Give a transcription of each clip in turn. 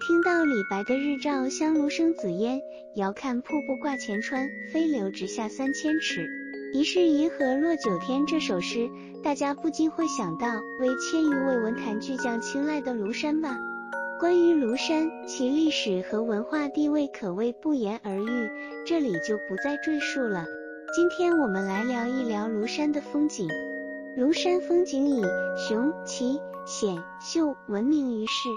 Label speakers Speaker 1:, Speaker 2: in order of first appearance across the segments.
Speaker 1: 听到李白的“日照香炉生紫烟，遥看瀑布挂前川，飞流直下三千尺，疑是银河落九天”这首诗，大家不禁会想到为千余位文坛巨匠青睐的庐山吧。关于庐山，其历史和文化地位可谓不言而喻，这里就不再赘述了。今天我们来聊一聊庐山的风景。庐山风景以雄奇险秀闻名于世，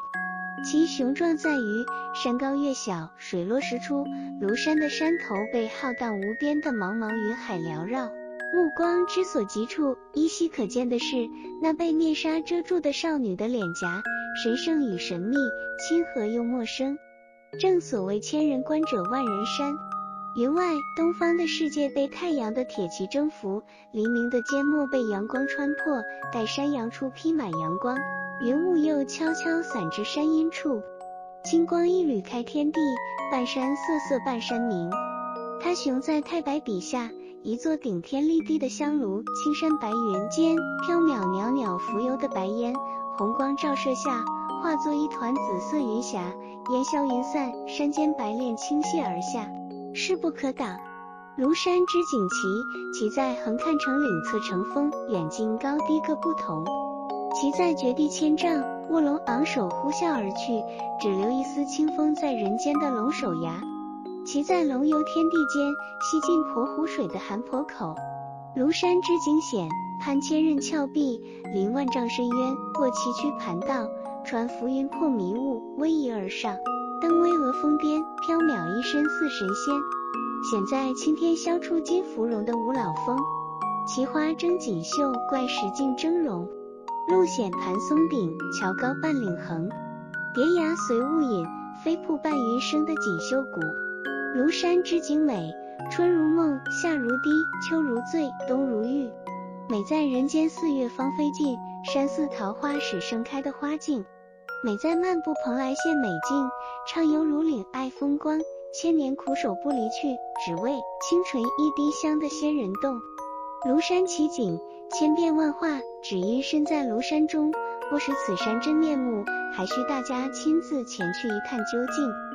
Speaker 1: 其雄壮在于山高月小，水落石出。庐山的山头被浩荡无边的茫茫云海缭绕，目光之所及处，依稀可见的是那被面纱遮住的少女的脸颊。神圣与神秘，亲和又陌生。正所谓千人观者万人山。云外东方的世界被太阳的铁骑征服，黎明的缄默被阳光穿破。待山阳处披满阳光，云雾又悄悄散至山阴处。金光一缕开天地，半山瑟瑟半山明。它雄在太白笔下，一座顶天立地的香炉，青山白云间飘渺袅袅浮游的白烟。红光照射下，化作一团紫色云霞，烟消云散，山间白练倾泻而下，势不可挡。庐山之景奇，其在横看成岭侧成峰，远近高低各不同；其在绝地千丈，卧龙昂首呼啸而去，只留一丝清风在人间的龙首崖；其在龙游天地间，西尽婆湖水的含婆口。庐山之景险。攀千仞峭壁，临万丈深渊，过崎岖盘道，穿浮云破迷雾，逶迤而上，登巍峨峰巅，飘渺一身似神仙。险在青天削出金芙蓉的五老峰，奇花争锦绣，怪石竞峥嵘。路险盘松顶，桥高半岭横，叠崖随雾隐，飞瀑伴云生的锦绣谷。庐山之景美，春如梦，夏如滴，秋如醉，冬如玉。美在人间四月芳菲尽，山寺桃花始盛开的花境；美在漫步蓬莱县美境，畅游如岭爱风光，千年苦守不离去，只为清纯一滴香的仙人洞。庐山奇景千变万化，只因身在庐山中，不识此山真面目，还需大家亲自前去一探究竟。